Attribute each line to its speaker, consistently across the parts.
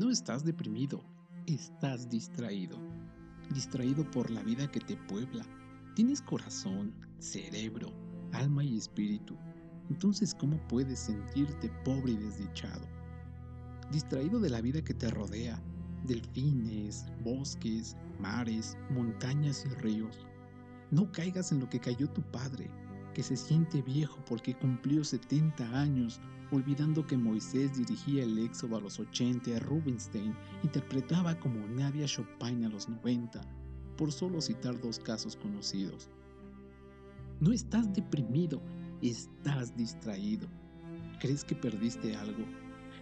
Speaker 1: No estás deprimido, estás distraído. Distraído por la vida que te puebla. Tienes corazón, cerebro, alma y espíritu. Entonces, ¿cómo puedes sentirte pobre y desdichado? Distraído de la vida que te rodea, delfines, bosques, mares, montañas y ríos. No caigas en lo que cayó tu padre, que se siente viejo porque cumplió 70 años, olvidando que Moisés dirigía el éxodo a los 80, Rubinstein interpretaba como Nadia Chopin a los 90, por solo citar dos casos conocidos. No estás deprimido, estás distraído. ¿Crees que perdiste algo?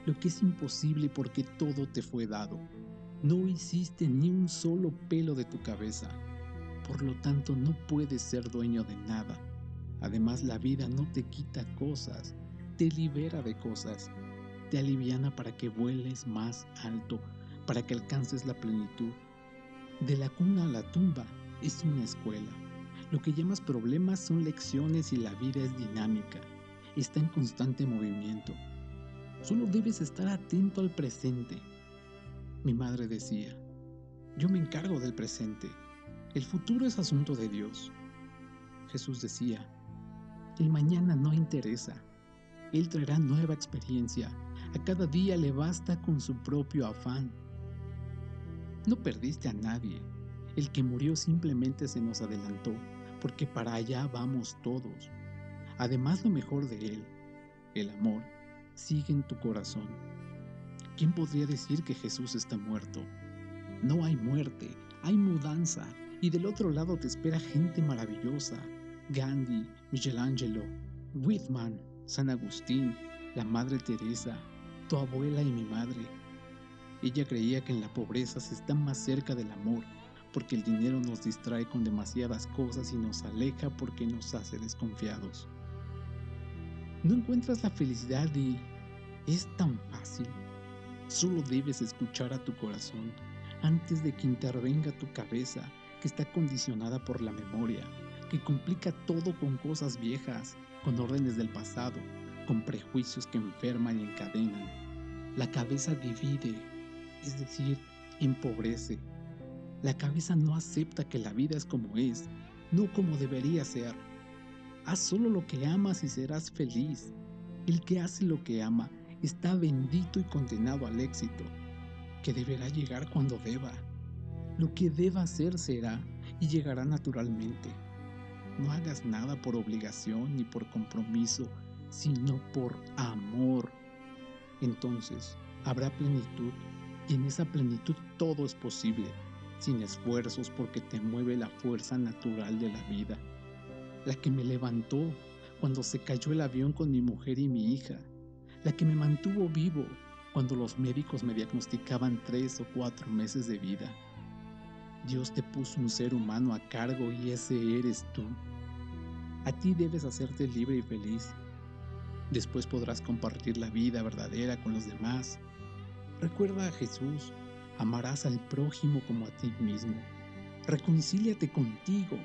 Speaker 1: Lo que es imposible porque todo te fue dado. No hiciste ni un solo pelo de tu cabeza. Por lo tanto, no puedes ser dueño de nada. Además, la vida no te quita cosas, te libera de cosas, te aliviana para que vueles más alto, para que alcances la plenitud. De la cuna a la tumba es una escuela. Lo que llamas problemas son lecciones y la vida es dinámica, está en constante movimiento. Solo debes estar atento al presente. Mi madre decía, yo me encargo del presente, el futuro es asunto de Dios. Jesús decía, el mañana no interesa. Él traerá nueva experiencia. A cada día le basta con su propio afán. No perdiste a nadie. El que murió simplemente se nos adelantó, porque para allá vamos todos. Además lo mejor de él, el amor, sigue en tu corazón. ¿Quién podría decir que Jesús está muerto? No hay muerte, hay mudanza, y del otro lado te espera gente maravillosa, Gandhi, Michelangelo, Whitman, San Agustín, la Madre Teresa, tu abuela y mi madre. Ella creía que en la pobreza se está más cerca del amor, porque el dinero nos distrae con demasiadas cosas y nos aleja porque nos hace desconfiados. No encuentras la felicidad y es tan fácil. Solo debes escuchar a tu corazón antes de que intervenga tu cabeza que está condicionada por la memoria que complica todo con cosas viejas, con órdenes del pasado, con prejuicios que enferman y encadenan. La cabeza divide, es decir, empobrece. La cabeza no acepta que la vida es como es, no como debería ser. Haz solo lo que amas y serás feliz. El que hace lo que ama está bendito y condenado al éxito, que deberá llegar cuando deba. Lo que deba hacer será y llegará naturalmente. No hagas nada por obligación ni por compromiso, sino por amor. Entonces habrá plenitud y en esa plenitud todo es posible, sin esfuerzos porque te mueve la fuerza natural de la vida, la que me levantó cuando se cayó el avión con mi mujer y mi hija, la que me mantuvo vivo cuando los médicos me diagnosticaban tres o cuatro meses de vida. Dios te puso un ser humano a cargo y ese eres tú. A ti debes hacerte libre y feliz. Después podrás compartir la vida verdadera con los demás. Recuerda a Jesús, amarás al prójimo como a ti mismo. Reconcíliate contigo.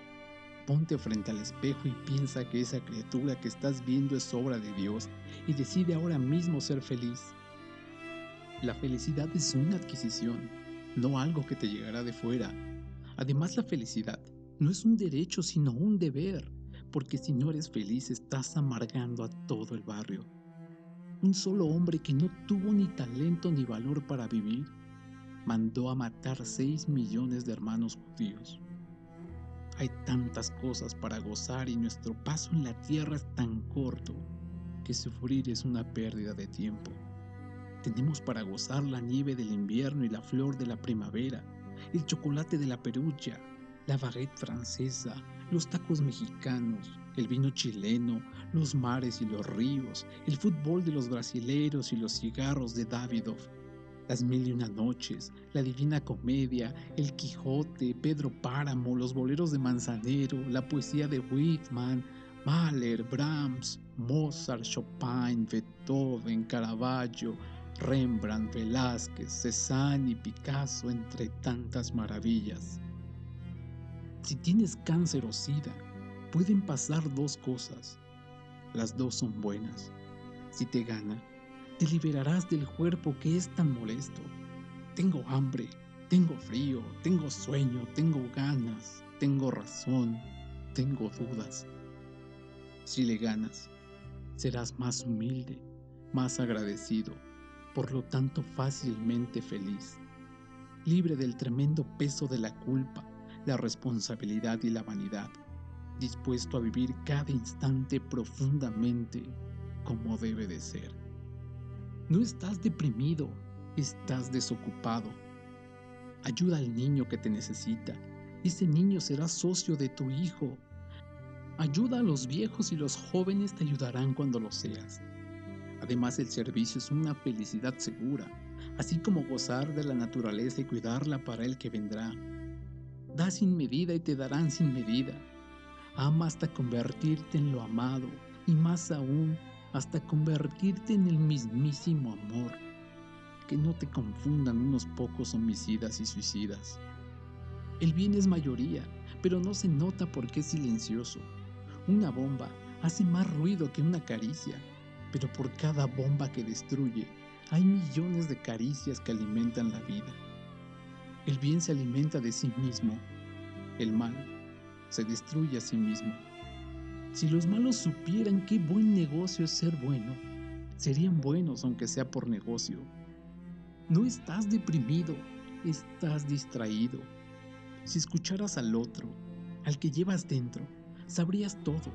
Speaker 1: Ponte frente al espejo y piensa que esa criatura que estás viendo es obra de Dios y decide ahora mismo ser feliz. La felicidad es una adquisición, no algo que te llegará de fuera. Además, la felicidad no es un derecho, sino un deber porque si no eres feliz estás amargando a todo el barrio. Un solo hombre que no tuvo ni talento ni valor para vivir, mandó a matar 6 millones de hermanos judíos. Hay tantas cosas para gozar y nuestro paso en la tierra es tan corto que sufrir es una pérdida de tiempo. Tenemos para gozar la nieve del invierno y la flor de la primavera, el chocolate de la perucha, la baguette francesa, los tacos mexicanos, el vino chileno, los mares y los ríos, el fútbol de los brasileros y los cigarros de Davidoff, las mil y una noches, la divina comedia, el Quijote, Pedro Páramo, los boleros de Manzanero, la poesía de Whitman, Mahler, Brahms, Mozart, Chopin, Beethoven, Caravaggio, Rembrandt, Velázquez, Cézanne y Picasso, entre tantas maravillas. Si tienes cáncer o sida, pueden pasar dos cosas. Las dos son buenas. Si te gana, te liberarás del cuerpo que es tan molesto. tengo hambre, tengo frío, tengo sueño, tengo ganas, tengo razón, tengo dudas. Si le ganas, serás más humilde, más agradecido, por lo tanto fácilmente feliz, libre del tremendo peso de la culpa, la responsabilidad y la vanidad, dispuesto a vivir cada instante profundamente como debe de ser. No estás deprimido, estás desocupado. Ayuda al niño que te necesita. Ese niño será socio de tu hijo. Ayuda a los viejos y los jóvenes te ayudarán cuando lo seas. Además, el servicio es una felicidad segura, así como gozar de la naturaleza y cuidarla para el que vendrá. Da sin medida y te darán sin medida. Ama hasta convertirte en lo amado y más aún hasta convertirte en el mismísimo amor. Que no te confundan unos pocos homicidas y suicidas. El bien es mayoría, pero no se nota porque es silencioso. Una bomba hace más ruido que una caricia, pero por cada bomba que destruye, hay millones de caricias que alimentan la vida. El bien se alimenta de sí mismo, el mal se destruye a sí mismo. Si los malos supieran qué buen negocio es ser bueno, serían buenos aunque sea por negocio. No estás deprimido, estás distraído. Si escucharas al otro, al que llevas dentro, sabrías todo.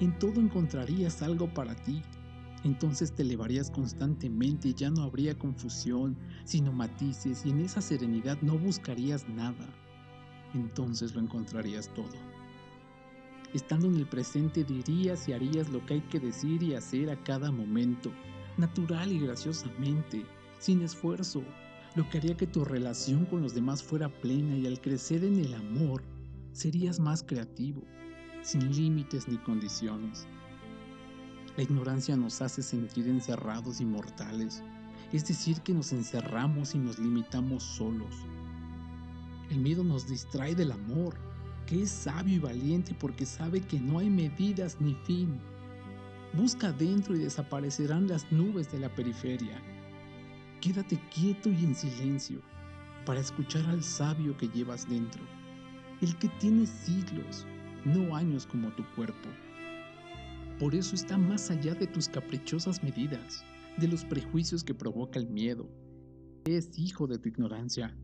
Speaker 1: En todo encontrarías algo para ti. Entonces te elevarías constantemente ya no habría confusión, sino matices y en esa serenidad no buscarías nada. Entonces lo encontrarías todo. Estando en el presente dirías y harías lo que hay que decir y hacer a cada momento, natural y graciosamente, sin esfuerzo, lo que haría que tu relación con los demás fuera plena y al crecer en el amor, serías más creativo, sin límites ni condiciones. La ignorancia nos hace sentir encerrados y mortales, es decir, que nos encerramos y nos limitamos solos. El miedo nos distrae del amor, que es sabio y valiente porque sabe que no hay medidas ni fin. Busca adentro y desaparecerán las nubes de la periferia. Quédate quieto y en silencio para escuchar al sabio que llevas dentro, el que tiene siglos, no años como tu cuerpo. Por eso está más allá de tus caprichosas medidas, de los prejuicios que provoca el miedo. Es hijo de tu ignorancia.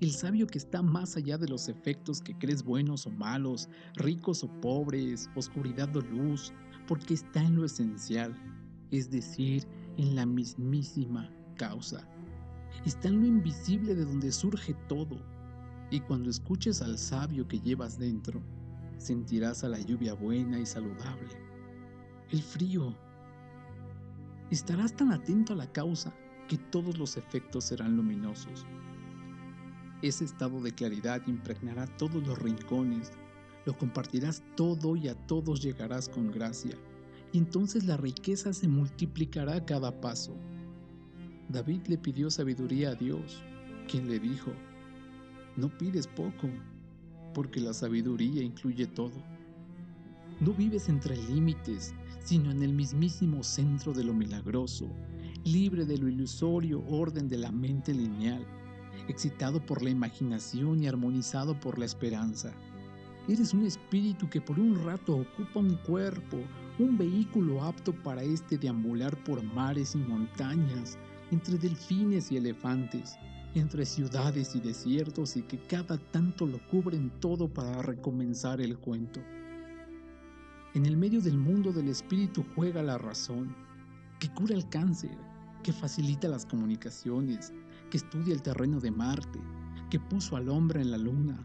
Speaker 1: El sabio que está más allá de los efectos que crees buenos o malos, ricos o pobres, oscuridad o luz, porque está en lo esencial, es decir, en la mismísima causa. Está en lo invisible de donde surge todo. Y cuando escuches al sabio que llevas dentro, sentirás a la lluvia buena y saludable el frío. Estarás tan atento a la causa que todos los efectos serán luminosos. Ese estado de claridad impregnará todos los rincones, lo compartirás todo y a todos llegarás con gracia, y entonces la riqueza se multiplicará a cada paso. David le pidió sabiduría a Dios, quien le dijo, no pides poco, porque la sabiduría incluye todo. No vives entre límites, sino en el mismísimo centro de lo milagroso, libre de lo ilusorio orden de la mente lineal, excitado por la imaginación y armonizado por la esperanza. Eres un espíritu que por un rato ocupa un cuerpo, un vehículo apto para este deambular por mares y montañas, entre delfines y elefantes, entre ciudades y desiertos y que cada tanto lo cubren todo para recomenzar el cuento. En el medio del mundo del espíritu juega la razón, que cura el cáncer, que facilita las comunicaciones, que estudia el terreno de Marte, que puso al hombre en la luna.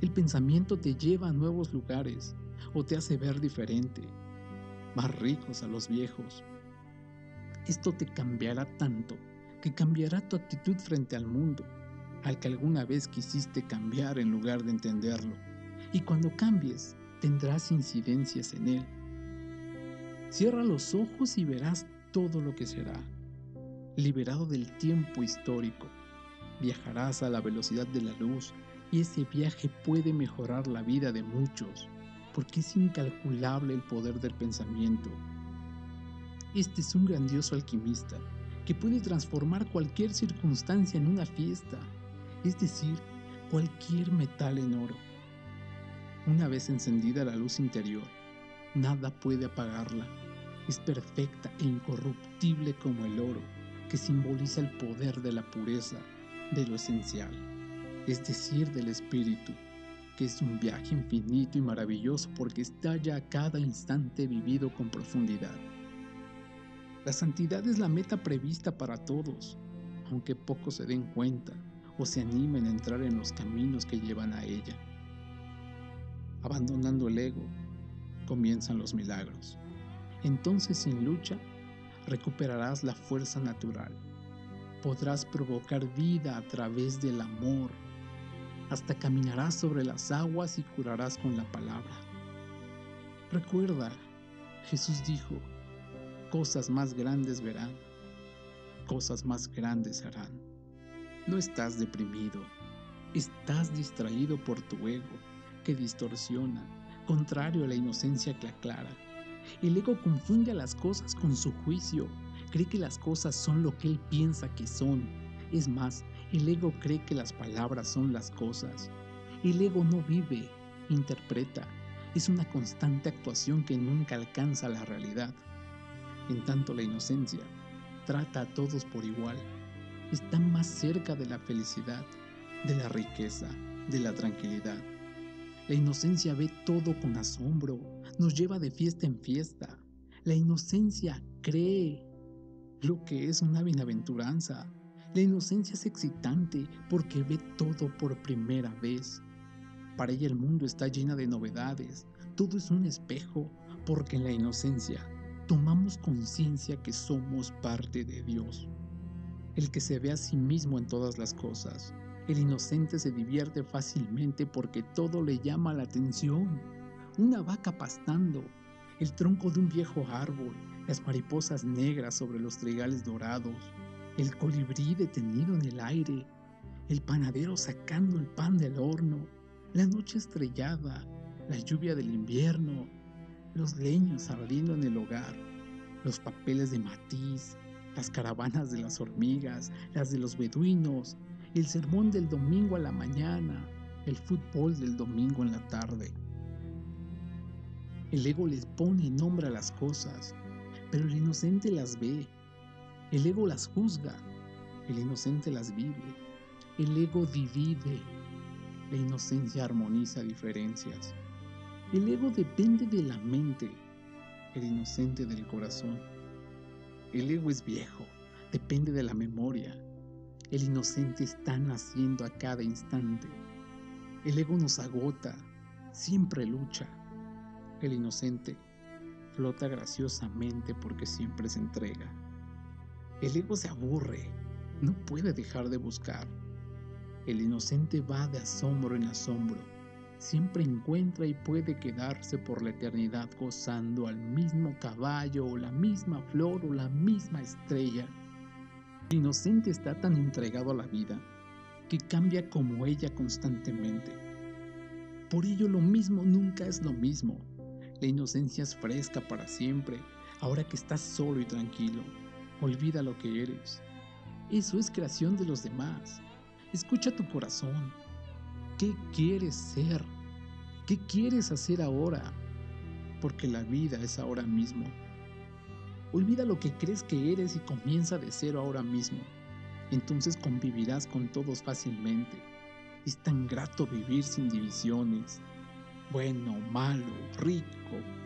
Speaker 1: El pensamiento te lleva a nuevos lugares o te hace ver diferente, más ricos a los viejos. Esto te cambiará tanto que cambiará tu actitud frente al mundo, al que alguna vez quisiste cambiar en lugar de entenderlo. Y cuando cambies, tendrás incidencias en él. Cierra los ojos y verás todo lo que será. Liberado del tiempo histórico, viajarás a la velocidad de la luz y ese viaje puede mejorar la vida de muchos, porque es incalculable el poder del pensamiento. Este es un grandioso alquimista que puede transformar cualquier circunstancia en una fiesta, es decir, cualquier metal en oro. Una vez encendida la luz interior, nada puede apagarla. Es perfecta e incorruptible como el oro, que simboliza el poder de la pureza, de lo esencial, es decir, del espíritu, que es un viaje infinito y maravilloso porque está ya a cada instante vivido con profundidad. La santidad es la meta prevista para todos, aunque pocos se den cuenta o se animen a entrar en los caminos que llevan a ella. Abandonando el ego, comienzan los milagros. Entonces sin lucha, recuperarás la fuerza natural. Podrás provocar vida a través del amor. Hasta caminarás sobre las aguas y curarás con la palabra. Recuerda, Jesús dijo, cosas más grandes verán, cosas más grandes harán. No estás deprimido, estás distraído por tu ego, que distorsiona, contrario a la inocencia que aclara. El ego confunde a las cosas con su juicio, cree que las cosas son lo que él piensa que son. Es más, el ego cree que las palabras son las cosas. El ego no vive, interpreta. Es una constante actuación que nunca alcanza la realidad. En tanto la inocencia trata a todos por igual. Está más cerca de la felicidad, de la riqueza, de la tranquilidad. La inocencia ve todo con asombro, nos lleva de fiesta en fiesta. La inocencia cree lo que es una bienaventuranza. La inocencia es excitante porque ve todo por primera vez. Para ella el mundo está llena de novedades. Todo es un espejo porque en la inocencia tomamos conciencia que somos parte de Dios. El que se ve a sí mismo en todas las cosas. El inocente se divierte fácilmente porque todo le llama la atención. Una vaca pastando, el tronco de un viejo árbol, las mariposas negras sobre los trigales dorados, el colibrí detenido en el aire, el panadero sacando el pan del horno, la noche estrellada, la lluvia del invierno, los leños ardiendo en el hogar, los papeles de matiz, las caravanas de las hormigas, las de los beduinos, el sermón del domingo a la mañana, el fútbol del domingo en la tarde. El ego les pone nombre a las cosas, pero el inocente las ve. El ego las juzga, el inocente las vive. El ego divide, la inocencia armoniza diferencias. El ego depende de la mente, el inocente del corazón. El ego es viejo, depende de la memoria. El inocente está naciendo a cada instante. El ego nos agota, siempre lucha. El inocente flota graciosamente porque siempre se entrega. El ego se aburre, no puede dejar de buscar. El inocente va de asombro en asombro siempre encuentra y puede quedarse por la eternidad gozando al mismo caballo o la misma flor o la misma estrella. El inocente está tan entregado a la vida que cambia como ella constantemente. Por ello lo mismo nunca es lo mismo. La inocencia es fresca para siempre, ahora que estás solo y tranquilo. Olvida lo que eres. Eso es creación de los demás. Escucha tu corazón, ¿Qué quieres ser? ¿Qué quieres hacer ahora? Porque la vida es ahora mismo. Olvida lo que crees que eres y comienza de cero ahora mismo. Entonces convivirás con todos fácilmente. Es tan grato vivir sin divisiones. Bueno, malo, rico,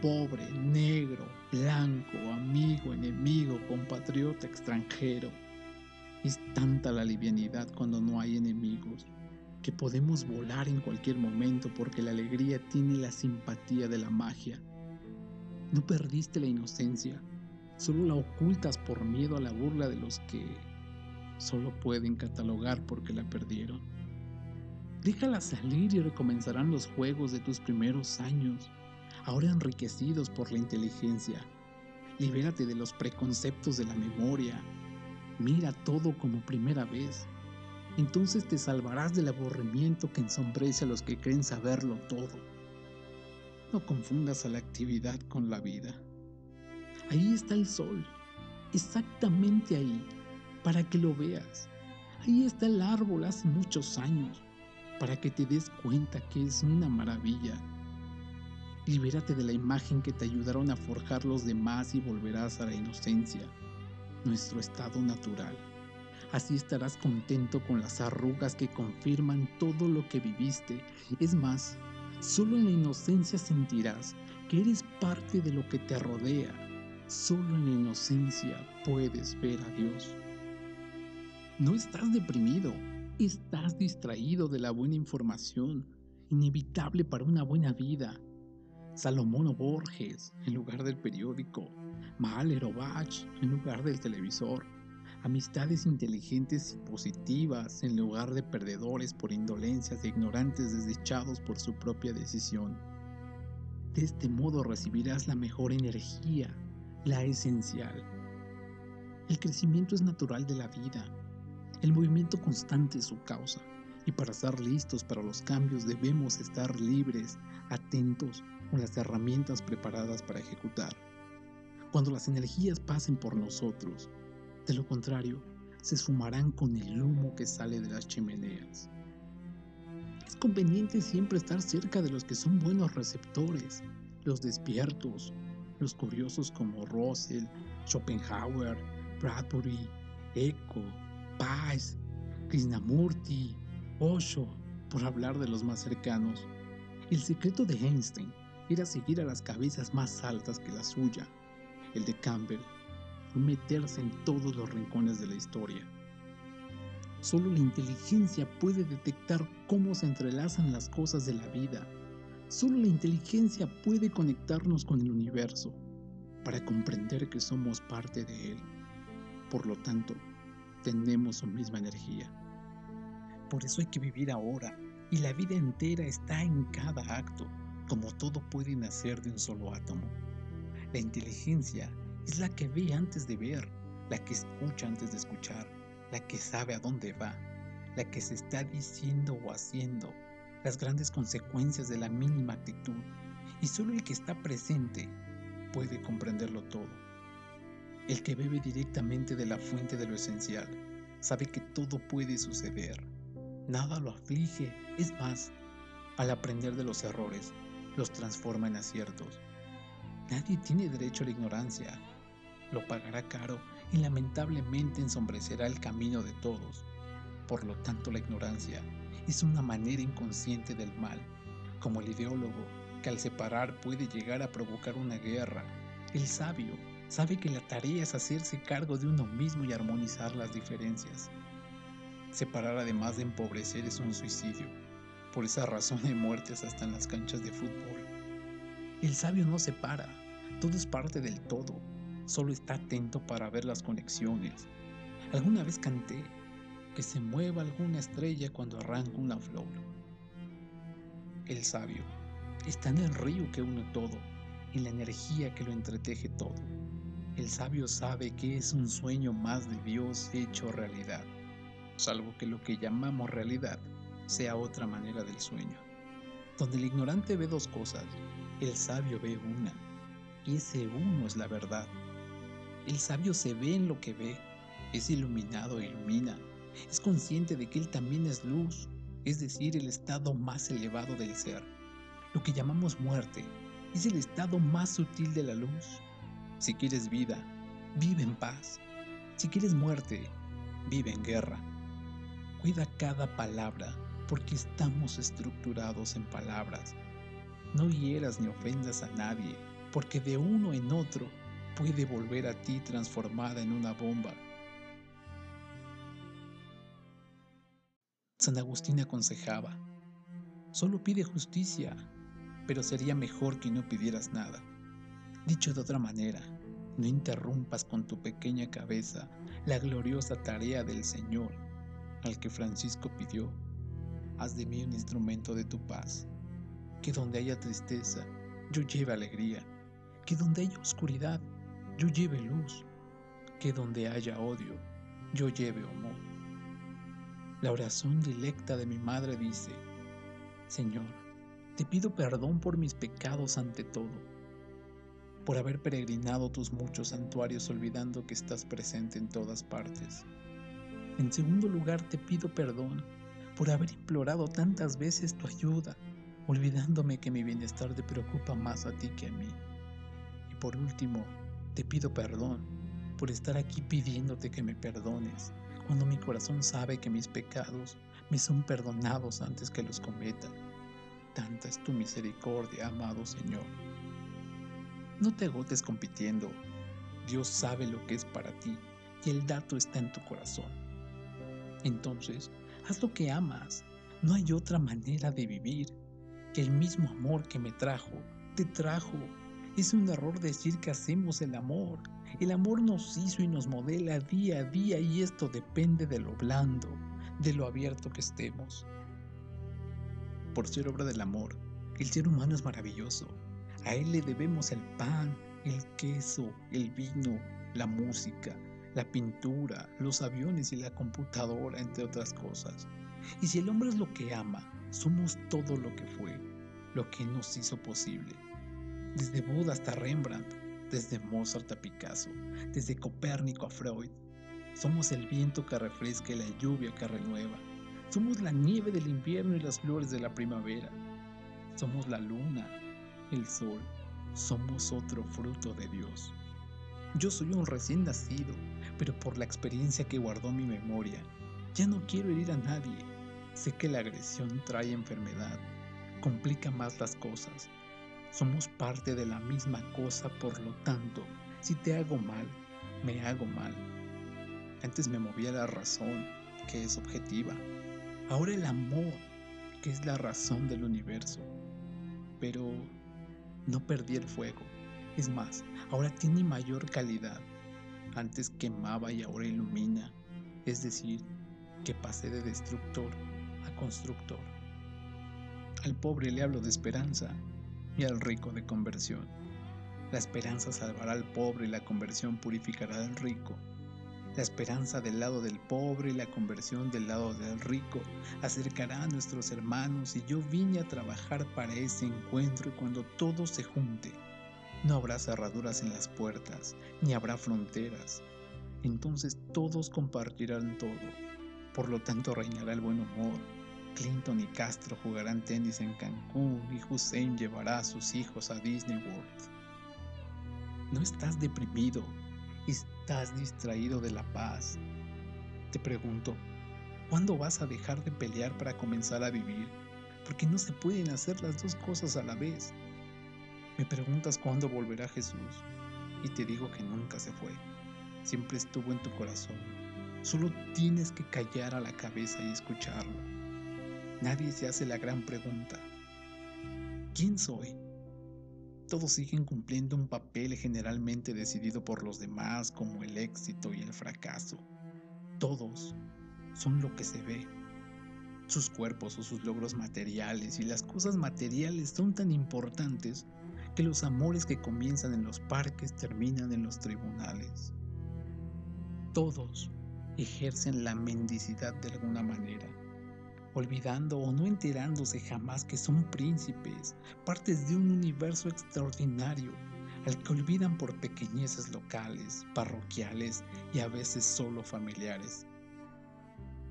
Speaker 1: pobre, negro, blanco, amigo, enemigo, compatriota, extranjero. Es tanta la livianidad cuando no hay enemigos que podemos volar en cualquier momento porque la alegría tiene la simpatía de la magia. No perdiste la inocencia, solo la ocultas por miedo a la burla de los que solo pueden catalogar porque la perdieron. Déjala salir y recomenzarán los juegos de tus primeros años, ahora enriquecidos por la inteligencia. Libérate de los preconceptos de la memoria. Mira todo como primera vez entonces te salvarás del aburrimiento que ensombrece a los que creen saberlo todo. No confundas a la actividad con la vida. Ahí está el sol, exactamente ahí, para que lo veas. Ahí está el árbol hace muchos años, para que te des cuenta que es una maravilla. Libérate de la imagen que te ayudaron a forjar los demás y volverás a la inocencia, nuestro estado natural. Así estarás contento con las arrugas que confirman todo lo que viviste. Es más, solo en la inocencia sentirás que eres parte de lo que te rodea. Solo en la inocencia puedes ver a Dios. No estás deprimido, estás distraído de la buena información, inevitable para una buena vida. Salomón o Borges en lugar del periódico, Mahler o Bach en lugar del televisor, amistades inteligentes y positivas en lugar de perdedores por indolencias e ignorantes desechados por su propia decisión. De este modo recibirás la mejor energía, la esencial. El crecimiento es natural de la vida el movimiento constante es su causa, y para estar listos para los cambios debemos estar libres, atentos, con las herramientas preparadas para ejecutar. Cuando las energías pasen por nosotros, de lo contrario, se esfumarán con el humo que sale de las chimeneas. Es conveniente siempre estar cerca de los que son buenos receptores, los despiertos, los curiosos como Russell, Schopenhauer, Bradbury, Eco, Paz, Krishnamurti, Osho, por hablar de los más cercanos. El secreto de Einstein era seguir a las cabezas más altas que la suya. El de Campbell fue meterse en todos los rincones de la historia. Solo la inteligencia puede detectar cómo se entrelazan las cosas de la vida. Solo la inteligencia puede conectarnos con el universo para comprender que somos parte de él. Por lo tanto, tenemos su misma energía. Por eso hay que vivir ahora y la vida entera está en cada acto, como todo puede nacer de un solo átomo. La inteligencia es la que ve antes de ver, la que escucha antes de escuchar, la que sabe a dónde va, la que se está diciendo o haciendo, las grandes consecuencias de la mínima actitud, y solo el que está presente puede comprenderlo todo. El que bebe directamente de la fuente de lo esencial sabe que todo puede suceder. Nada lo aflige. Es más, al aprender de los errores, los transforma en aciertos. Nadie tiene derecho a la ignorancia. Lo pagará caro y lamentablemente ensombrecerá el camino de todos. Por lo tanto, la ignorancia es una manera inconsciente del mal, como el ideólogo que al separar puede llegar a provocar una guerra. El sabio sabe que la tarea es hacerse cargo de uno mismo y armonizar las diferencias. Separar además de empobrecer es un suicidio. Por esa razón hay muertes hasta en las canchas de fútbol. El sabio no separa, todo es parte del todo, solo está atento para ver las conexiones. Alguna vez canté que se mueva alguna estrella cuando arranca una flor. El sabio está en el río que une todo, en la energía que lo entreteje todo. El sabio sabe que es un sueño más de Dios hecho realidad, salvo que lo que llamamos realidad sea otra manera del sueño. Donde el ignorante ve dos cosas, el sabio ve una, y ese uno es la verdad. El sabio se ve en lo que ve, es iluminado e ilumina, es consciente de que él también es luz, es decir, el estado más elevado del ser. Lo que llamamos muerte es el estado más sutil de la luz, si quieres vida, vive en paz. Si quieres muerte, vive en guerra. Cuida cada palabra, porque estamos estructurados en palabras. No hieras ni ofendas a nadie, porque de uno en otro puede volver a ti transformada en una bomba. San Agustín aconsejaba, solo pide justicia, pero sería mejor que no pidieras nada. Dicho de otra manera, no interrumpas con tu pequeña cabeza la gloriosa tarea del Señor, al que Francisco pidió, haz de mí un instrumento de tu paz, que donde haya tristeza, yo lleve alegría, que donde haya oscuridad, yo lleve luz, que donde haya odio, yo lleve amor. La oración directa de mi madre dice, Señor, te pido perdón por mis pecados ante todo por haber peregrinado tus muchos santuarios olvidando que estás presente en todas partes. En segundo lugar, te pido perdón por haber implorado tantas veces tu ayuda, olvidándome que mi bienestar te preocupa más a ti que a mí. Y por último, te pido perdón por estar aquí pidiéndote que me perdones, cuando mi corazón sabe que mis pecados me son perdonados antes que los cometa. Tanta es tu misericordia, amado Señor. No te agotes compitiendo. Dios sabe lo que es para ti y el dato está en tu corazón. Entonces, haz lo que amas. No hay otra manera de vivir. El mismo amor que me trajo, te trajo. Es un error decir que hacemos el amor. El amor nos hizo y nos modela día a día y esto depende de lo blando, de lo abierto que estemos. Por ser obra del amor, el ser humano es maravilloso. A él le debemos el pan, el queso, el vino, la música, la pintura, los aviones y la computadora, entre otras cosas. Y si el hombre es lo que ama, somos todo lo que fue, lo que nos hizo posible. Desde Buda hasta Rembrandt, desde Mozart a Picasso, desde Copérnico a Freud. Somos el viento que refresca y la lluvia que renueva. Somos la nieve del invierno y las flores de la primavera. Somos la luna, el sol. Somos otro fruto de Dios. Yo soy un recién nacido, pero por la experiencia que guardó mi memoria, ya no quiero herir a nadie. Sé que la agresión trae enfermedad, complica más las cosas. Somos parte de la misma cosa, por lo tanto, si te hago mal, me hago mal. Antes me movía la razón, que es objetiva. Ahora el amor, que es la razón del universo. Pero no perdí el fuego. Es más, ahora tiene mayor calidad. Antes quemaba y ahora ilumina. Es decir, que pasé de destructor a constructor. Al pobre le hablo de esperanza y al rico de conversión. La esperanza salvará al pobre y la conversión purificará al rico. La esperanza del lado del pobre y la conversión del lado del rico acercará a nuestros hermanos y yo vine a trabajar para ese encuentro y cuando todo se junte, no habrá cerraduras en las puertas, ni habrá fronteras. Entonces todos compartirán todo. Por lo tanto reinará el buen humor. Clinton y Castro jugarán tenis en Cancún y Hussein llevará a sus hijos a Disney World. No estás deprimido, estás distraído de la paz. Te pregunto, ¿cuándo vas a dejar de pelear para comenzar a vivir? Porque no se pueden hacer las dos cosas a la vez. Me preguntas cuándo volverá Jesús y te digo que nunca se fue. Siempre estuvo en tu corazón. Solo tienes que callar a la cabeza y escucharlo. Nadie se hace la gran pregunta. ¿Quién soy? Todos siguen cumpliendo un papel generalmente decidido por los demás como el éxito y el fracaso. Todos son lo que se ve. Sus cuerpos o sus logros materiales y las cosas materiales son tan importantes que los amores que comienzan en los parques terminan en los tribunales. Todos ejercen la mendicidad de alguna manera, olvidando o no enterándose jamás que son príncipes, partes de un universo extraordinario, al que olvidan por pequeñeces locales, parroquiales y a veces solo familiares.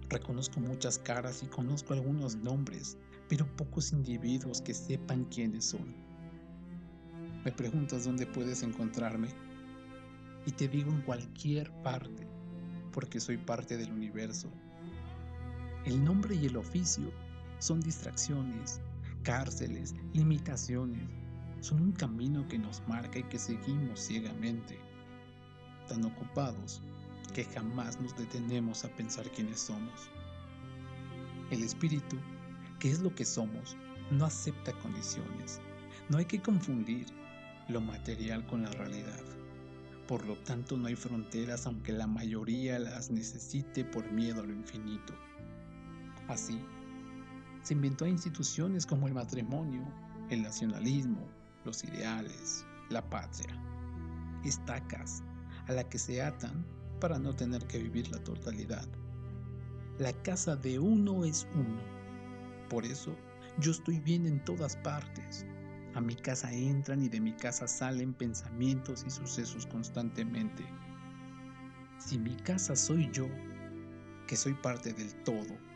Speaker 1: Reconozco muchas caras y conozco algunos nombres, pero pocos individuos que sepan quiénes son. Me preguntas dónde puedes encontrarme y te digo en cualquier parte, porque soy parte del universo. El nombre y el oficio son distracciones, cárceles, limitaciones. Son un camino que nos marca y que seguimos ciegamente, tan ocupados que jamás nos detenemos a pensar quiénes somos. El espíritu, que es lo que somos, no acepta condiciones. No hay que confundir lo material con la realidad. Por lo tanto, no hay fronteras aunque la mayoría las necesite por miedo a lo infinito. Así, se inventó instituciones como el matrimonio, el nacionalismo, los ideales, la patria, estacas a la que se atan para no tener que vivir la totalidad. La casa de uno es uno. Por eso yo estoy bien en todas partes, a mi casa entran y de mi casa salen pensamientos y sucesos constantemente. Si mi casa soy yo, que soy parte del todo.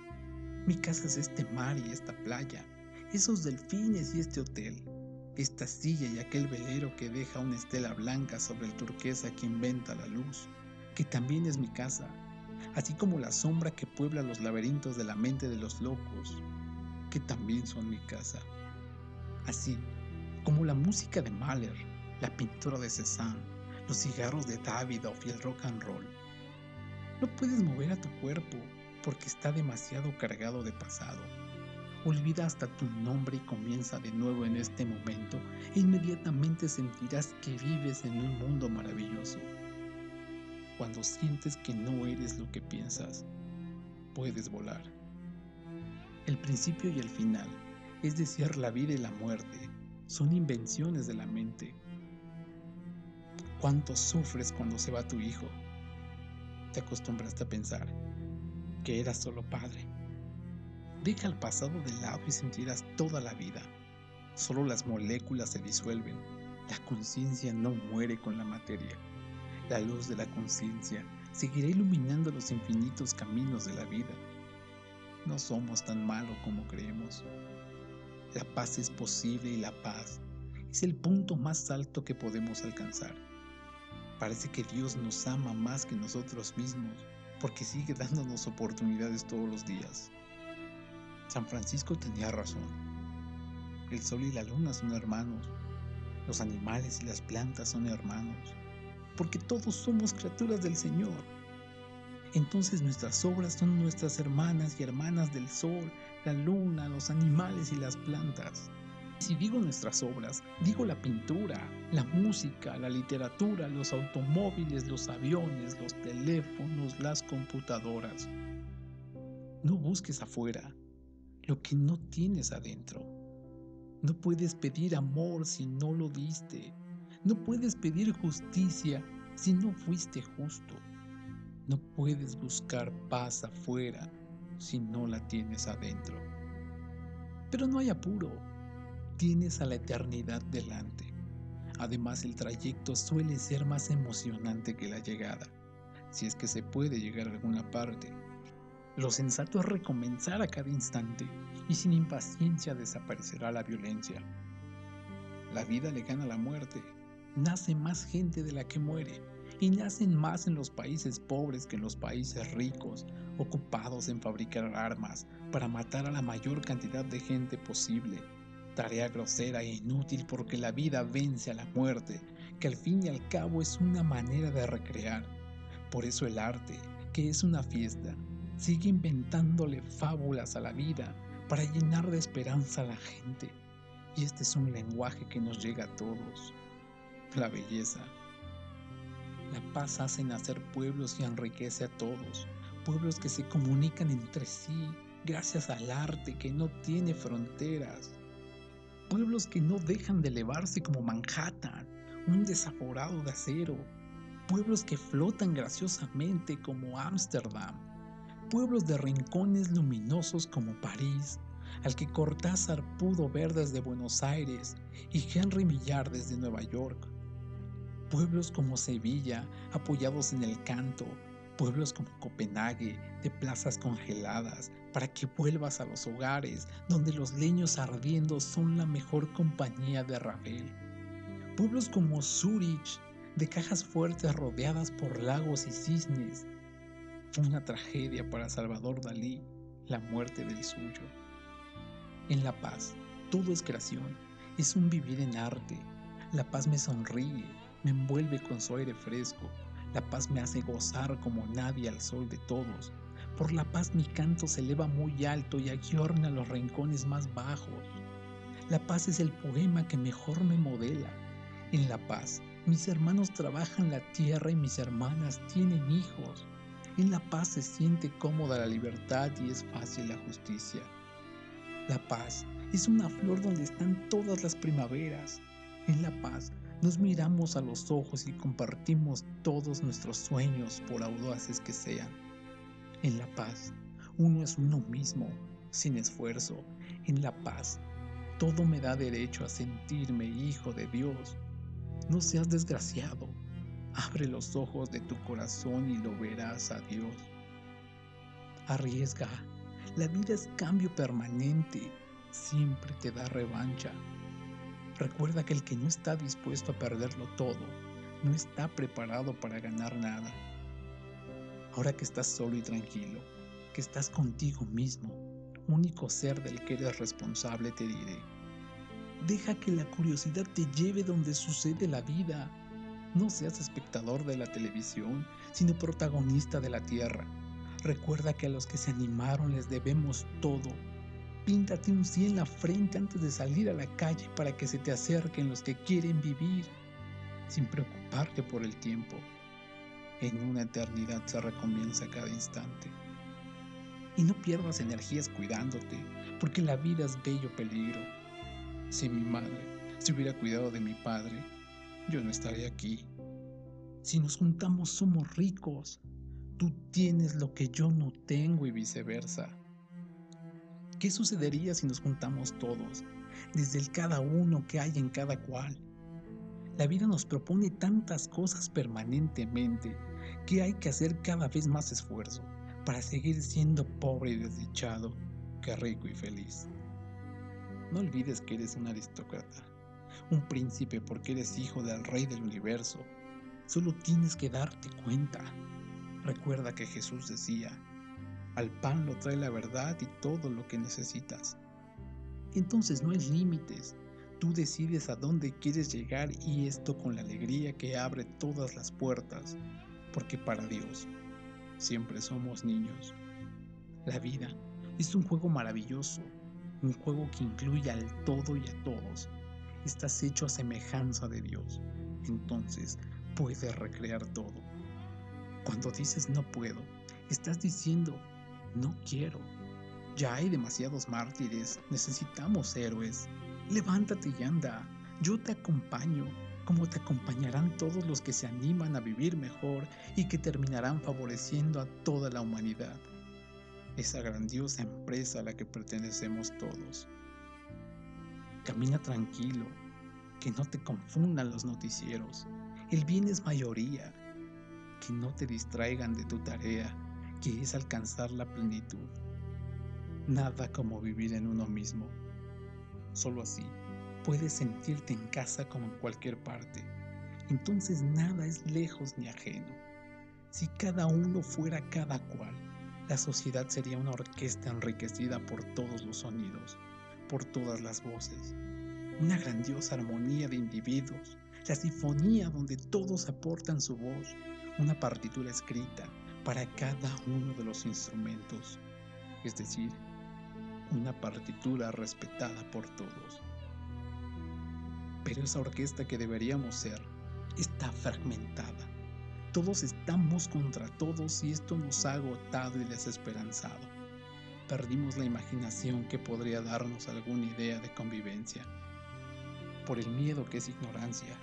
Speaker 1: Mi casa es este mar y esta playa, esos delfines y este hotel, esta silla y aquel velero que deja una estela blanca sobre el turquesa que inventa la luz, que también es mi casa, así como la sombra que puebla los laberintos de la mente de los locos, que también son mi casa. Así como la música de Mahler, la pintura de Cézanne, los cigarros de Davidoff y el rock and roll. No puedes mover a tu cuerpo porque está demasiado cargado de pasado. Olvida hasta tu nombre y comienza de nuevo en este momento e inmediatamente sentirás que vives en un mundo maravilloso. Cuando sientes que no eres lo que piensas, puedes volar. El principio y el final, es decir, la vida y la muerte, son invenciones de la mente. ¿Cuánto sufres cuando se va tu hijo? Te acostumbraste a pensar que eras solo padre. Deja el pasado de lado y sentirás toda la vida. Solo las moléculas se disuelven. La conciencia no muere con la materia. La luz de la conciencia seguirá iluminando los infinitos caminos de la vida. No somos tan malos como creemos. La paz es posible y la paz es el punto más alto que podemos alcanzar. Parece que Dios nos ama más que nosotros mismos porque sigue dándonos oportunidades todos los días. San Francisco tenía razón. El sol y la luna son hermanos. Los animales y las plantas son hermanos porque todos somos criaturas del Señor. Entonces nuestras obras son nuestras hermanas y hermanas del sol, la luna, los animales y las plantas. Si digo nuestras obras, digo la pintura, la música, la literatura, los automóviles, los aviones, los teléfonos, las computadoras. No busques afuera lo que no tienes adentro. No puedes pedir amor si no lo diste. No puedes pedir justicia si no fuiste justo. No puedes buscar paz afuera si no la tienes adentro. Pero no hay apuro. Tienes a la eternidad delante. Además el trayecto suele ser más emocionante que la llegada, si es que se puede llegar a alguna parte. Lo sensato es recomenzar a cada instante y sin impaciencia desaparecerá la violencia. La vida le gana a la muerte nace más gente de la que muere y nacen más en los países pobres que en los países ricos, ocupados en fabricar armas para matar a la mayor cantidad de gente posible. Tarea grosera e inútil porque la vida vence a la muerte, que al fin y al cabo es una manera de recrear. Por eso el arte, que es una fiesta, sigue inventándole fábulas a la vida para llenar de esperanza a la gente. Y este es un lenguaje que nos llega a todos la belleza. La paz hace nacer pueblos y enriquece a todos, pueblos que se comunican entre sí gracias al arte que no tiene fronteras, pueblos que no dejan de elevarse como Manhattan, un desaforado de acero, pueblos que flotan graciosamente como Ámsterdam, pueblos de rincones luminosos como París, al que Cortázar pudo ver desde Buenos Aires y Henry Millar desde Nueva York, pueblos como Sevilla apoyados en el canto, pueblos como Copenhague de plazas congeladas para que vuelvas a los hogares donde los leños ardiendo son la mejor compañía de Ravel, pueblos como Zurich de cajas fuertes rodeadas por lagos y cisnes. Fue una tragedia para Salvador Dalí la muerte del suyo. En La Paz, todo es creación, es un vivir en arte. La paz me sonríe, me envuelve con su aire fresco. La paz me hace gozar como nadie al sol de todos. Por la paz mi canto se eleva muy alto y agiorna los rincones más bajos. La paz es el poema que mejor me modela. En la paz, mis hermanos trabajan la tierra y mis hermanas tienen hijos. En la paz se siente cómoda la libertad y es fácil la justicia. La paz es una flor donde están todas las primaveras. En la paz nos miramos a los ojos y compartimos todos nuestros sueños por audaces que sean. En la paz, uno es uno mismo, sin esfuerzo. En la paz, todo me da derecho a sentirme hijo de Dios. No seas desgraciado. Abre los ojos de tu corazón y lo verás a Dios. Arriesga. La vida es cambio permanente. Siempre te da revancha. Recuerda que el que no está dispuesto a perderlo todo, no está preparado para ganar nada. Ahora que estás solo y tranquilo, que estás contigo mismo, único ser del que eres responsable, te diré. Deja que la curiosidad te lleve donde sucede la vida. No seas espectador de la televisión, sino protagonista de la tierra. Recuerda que a los que se animaron les debemos todo. Píntate un sí en la frente antes de salir a la calle para que se te acerquen los que quieren vivir, sin preocuparte por el tiempo. En una eternidad se recomienza cada instante. Y no pierdas energías cuidándote, porque la vida es bello peligro. Si mi madre se hubiera cuidado de mi padre, yo no estaría aquí. Si nos juntamos somos ricos. Tú tienes lo que yo no tengo y viceversa. ¿Qué sucedería si nos juntamos todos, desde el cada uno que hay en cada cual? La vida nos propone tantas cosas permanentemente que hay que hacer cada vez más esfuerzo para seguir siendo pobre y desdichado que rico y feliz. No olvides que eres un aristócrata, un príncipe porque eres hijo del rey del universo. Solo tienes que darte cuenta. Recuerda que Jesús decía, al pan lo trae la verdad y todo lo que necesitas. Entonces no hay límites. Tú decides a dónde quieres llegar y esto con la alegría que abre todas las puertas, porque para Dios siempre somos niños. La vida es un juego maravilloso, un juego que incluye al todo y a todos. Estás hecho a semejanza de Dios, entonces puedes recrear todo. Cuando dices no puedo, estás diciendo no quiero. Ya hay demasiados mártires, necesitamos héroes. Levántate y anda, yo te acompaño, como te acompañarán todos los que se animan a vivir mejor y que terminarán favoreciendo a toda la humanidad, esa grandiosa empresa a la que pertenecemos todos. Camina tranquilo, que no te confundan los noticieros, el bien es mayoría, que no te distraigan de tu tarea que es alcanzar la plenitud. Nada como vivir en uno mismo. Solo así puedes sentirte en casa como en cualquier parte. Entonces nada es lejos ni ajeno. Si cada uno fuera cada cual, la sociedad sería una orquesta enriquecida por todos los sonidos, por todas las voces. Una grandiosa armonía de individuos, la sinfonía donde todos aportan su voz, una partitura escrita, para cada uno de los instrumentos, es decir, una partitura respetada por todos. Pero esa orquesta que deberíamos ser está fragmentada. Todos estamos contra todos y esto nos ha agotado y desesperanzado. Perdimos la imaginación que podría darnos alguna idea de convivencia. Por el miedo que es ignorancia,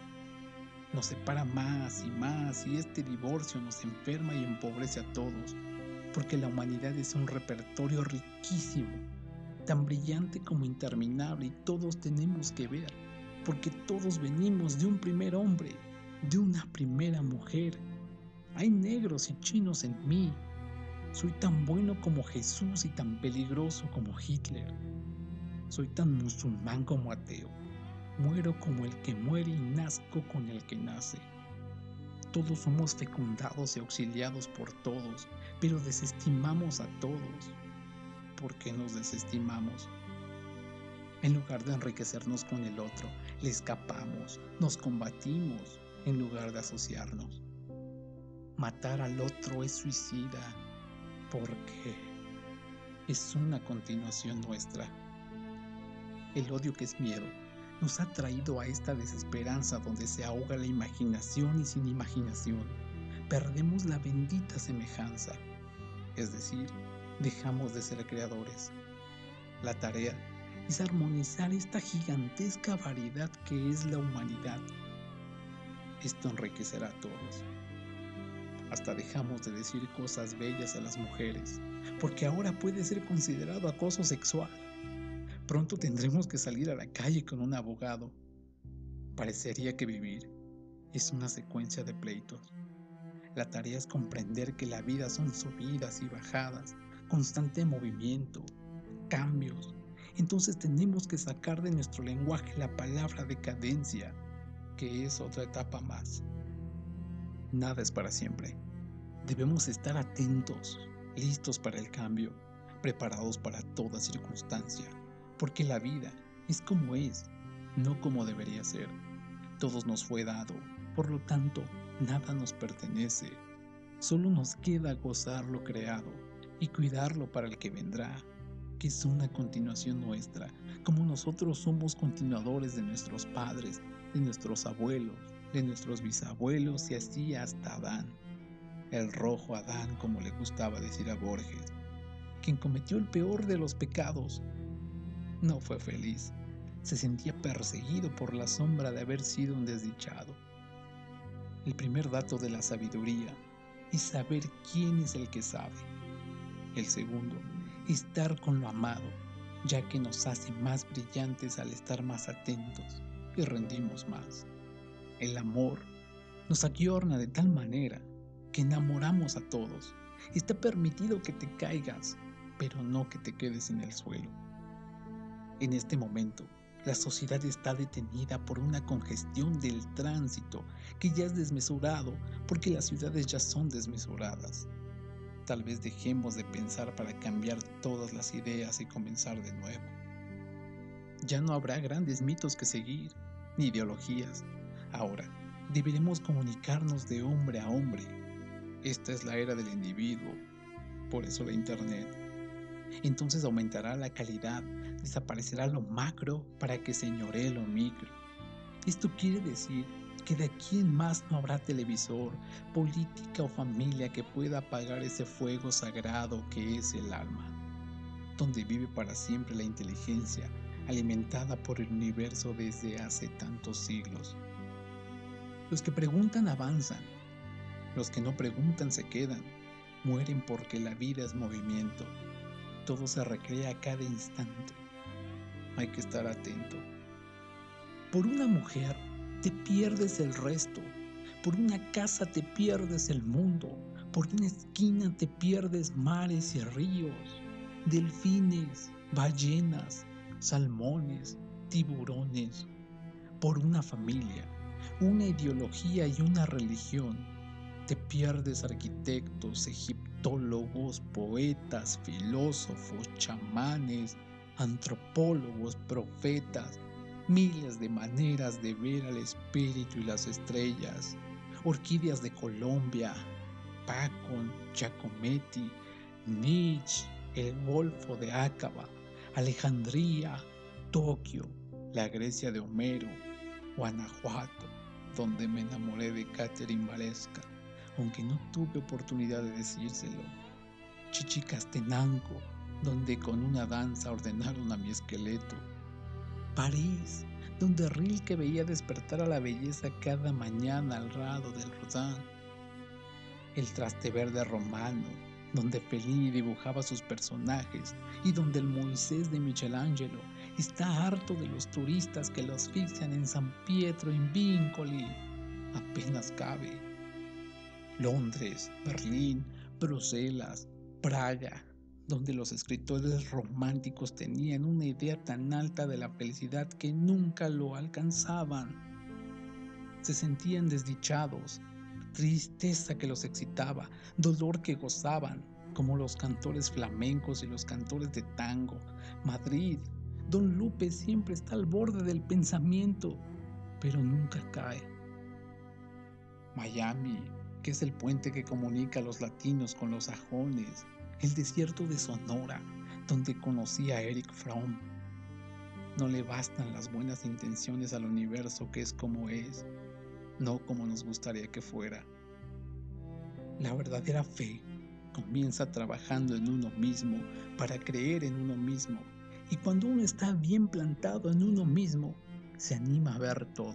Speaker 1: nos separa más y más y este divorcio nos enferma y empobrece a todos, porque la humanidad es un repertorio riquísimo, tan brillante como interminable y todos tenemos que ver, porque todos venimos de un primer hombre, de una primera mujer. Hay negros y chinos en mí. Soy tan bueno como Jesús y tan peligroso como Hitler. Soy tan musulmán como ateo Muero como el que muere y nazco con el que nace. Todos somos fecundados y auxiliados por todos, pero desestimamos a todos. ¿Por qué nos desestimamos? En lugar de enriquecernos con el otro, le escapamos, nos combatimos en lugar de asociarnos. Matar al otro es suicida porque es una continuación nuestra. El odio que es miedo nos ha traído a esta desesperanza donde se ahoga la imaginación y sin imaginación perdemos la bendita semejanza, es decir, dejamos de ser creadores. La tarea es armonizar esta gigantesca variedad que es la humanidad. Esto enriquecerá a todos. Hasta dejamos de decir cosas bellas a las mujeres, porque ahora puede ser considerado acoso sexual. Pronto tendremos que salir a la calle con un abogado. Parecería que vivir es una secuencia de pleitos. La tarea es comprender que la vida son subidas y bajadas, constante movimiento, cambios. Entonces tenemos que sacar de nuestro lenguaje la palabra decadencia, que es otra etapa más. Nada es para siempre. Debemos estar atentos, listos para el cambio, preparados para toda circunstancia, porque la vida es como es, no como debería ser. Todos nos fue dado, por lo tanto, nada nos pertenece. Solo nos queda gozar lo creado y cuidarlo para el que vendrá, que es una continuación nuestra, como nosotros somos continuadores de nuestros padres, de nuestros abuelos, de nuestros bisabuelos y así hasta Adán. El rojo Adán, como le gustaba decir a Borges, quien cometió el peor de los pecados. No fue feliz, se sentía perseguido por la sombra de haber sido un desdichado. El primer dato de la sabiduría es saber quién es el que sabe. El segundo, estar con lo amado, ya que nos hace más brillantes al estar más atentos y rendimos más. El amor nos ayorna de tal manera que enamoramos a todos. Está permitido que te caigas, pero no que te quedes en el suelo. En este momento, la sociedad está detenida por una congestión del tránsito que ya es desmesurado porque las ciudades ya son desmesuradas. Tal vez dejemos de pensar para cambiar todas las ideas y comenzar de nuevo. Ya no habrá grandes mitos que seguir, ni ideologías. Ahora, deberemos comunicarnos de hombre a hombre. Esta es la era del individuo, por eso la Internet. Entonces aumentará la calidad, desaparecerá lo macro para que señoree lo micro. Esto quiere decir que de aquí en más no habrá televisor, política o familia que pueda apagar ese fuego sagrado que es el alma, donde vive para siempre la inteligencia, alimentada por el universo desde hace tantos siglos. Los que preguntan avanzan, los que no preguntan se quedan, mueren porque la vida es movimiento, todo se recrea a cada instante. Hay que estar atento. Por una mujer te pierdes el resto, por una casa te pierdes el mundo, por una esquina te pierdes mares y ríos, delfines, ballenas, salmones, tiburones, por una familia, una ideología y una religión. Te pierdes arquitectos, egiptólogos, poetas, filósofos, chamanes, antropólogos, profetas, miles de maneras de ver al espíritu y las estrellas, orquídeas de Colombia, Pacon, Giacometti, Nietzsche, el Golfo de Acaba, Alejandría, Tokio, la Grecia de Homero, Guanajuato, donde me enamoré de Catherine Valesca, aunque no tuve oportunidad de decírselo. Chichicastenango, donde con una danza ordenaron a mi esqueleto. París, donde Rilke veía despertar a la belleza cada mañana al lado del Rodin. El traste verde romano, donde Fellini dibujaba sus personajes y donde el Moisés de Michelangelo está harto de los turistas que lo asfixian en San Pietro in Vincoli. Apenas cabe. Londres, Berlín, Bruselas, Praga, donde los escritores románticos tenían una idea tan alta de la felicidad que nunca lo alcanzaban. Se sentían desdichados, tristeza que los excitaba, dolor que gozaban, como los cantores flamencos y los cantores de tango. Madrid, Don Lupe siempre está al borde del pensamiento, pero nunca cae. Miami, que es el puente que comunica a los latinos con los sajones, el desierto de Sonora, donde conocí a Eric Fromm. No le bastan las buenas intenciones al universo que es como es, no como nos gustaría que fuera. La verdadera fe comienza trabajando en uno mismo para creer en uno mismo. Y cuando uno está bien plantado en uno mismo, se anima a ver todo.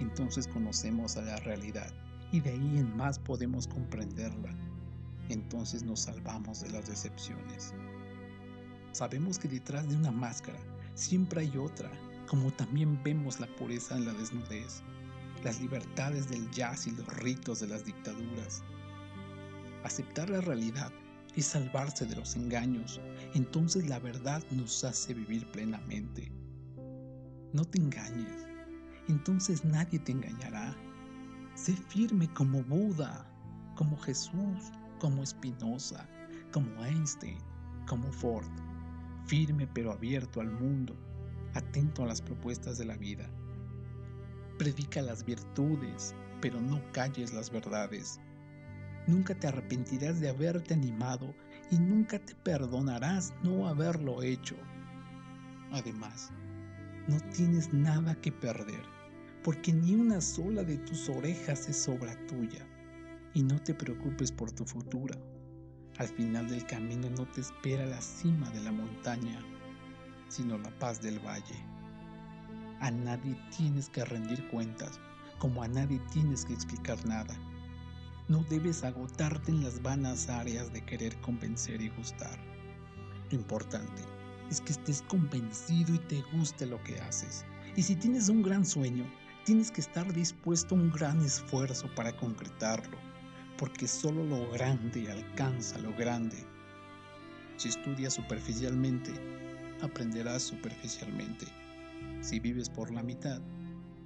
Speaker 1: Entonces conocemos a la realidad y de ahí en más podemos comprenderla. Entonces nos salvamos de las decepciones. Sabemos que detrás de una máscara siempre hay otra, como también vemos la pureza en la desnudez las libertades del jazz y los ritos de las dictaduras. Aceptar la realidad es salvarse de los engaños. Entonces la verdad nos hace vivir plenamente. No te engañes, entonces nadie te engañará. Sé firme como Buda, como Jesús, como Spinoza, como Einstein, como Ford. Firme pero abierto al mundo, atento a las propuestas de la vida. Predica las virtudes, pero no calles las verdades. Nunca te arrepentirás de haberte animado y nunca te perdonarás no haberlo hecho. Además, no tienes nada que perder, porque ni una sola de tus orejas es obra tuya. Y no te preocupes por tu futuro. Al final del camino no te espera la cima de la montaña, sino la paz del valle. A nadie tienes que rendir cuentas, como a nadie tienes que explicar nada. No debes agotarte en las vanas áreas de querer convencer y gustar. Lo importante es que estés convencido y te guste lo que haces. Y si tienes un gran sueño, tienes que estar dispuesto a un gran esfuerzo para concretarlo, porque solo lo grande alcanza lo grande. Si estudias superficialmente, aprenderás superficialmente. Si vives por la mitad,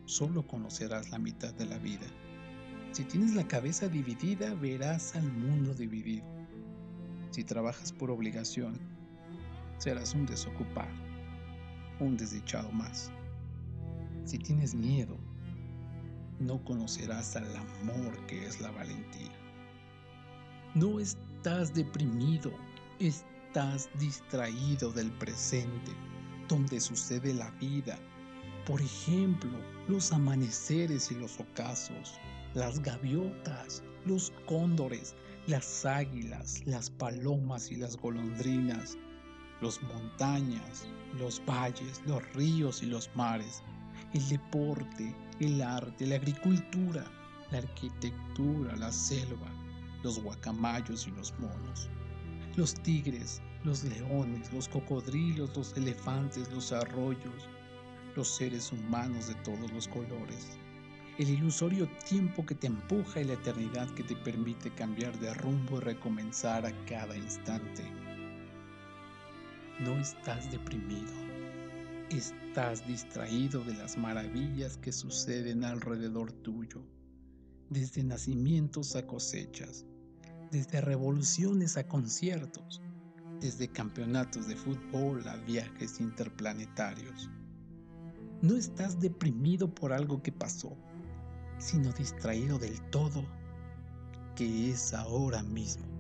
Speaker 1: solo conocerás la mitad de la vida. Si tienes la cabeza dividida, verás al mundo dividido. Si trabajas por obligación, serás un desocupado, un desdichado más. Si tienes miedo, no conocerás al amor que es la valentía. No estás deprimido, estás distraído del presente, donde sucede la vida. Por ejemplo, los amaneceres y los ocasos, las gaviotas, los cóndores, las águilas, las palomas y las golondrinas, los montañas, los valles, los ríos y los mares, el deporte, el arte, la agricultura, la arquitectura, la selva, los guacamayos y los monos, los tigres, los leones, los cocodrilos, los elefantes, los arroyos, los seres humanos de todos los colores, el ilusorio tiempo que te empuja y la eternidad que te permite cambiar de rumbo y recomenzar a cada instante. No estás deprimido, estás distraído de las maravillas que suceden alrededor tuyo, desde nacimientos a cosechas, desde revoluciones a conciertos, desde campeonatos de fútbol a viajes interplanetarios. No estás deprimido por algo que pasó, sino distraído del todo, que es ahora mismo.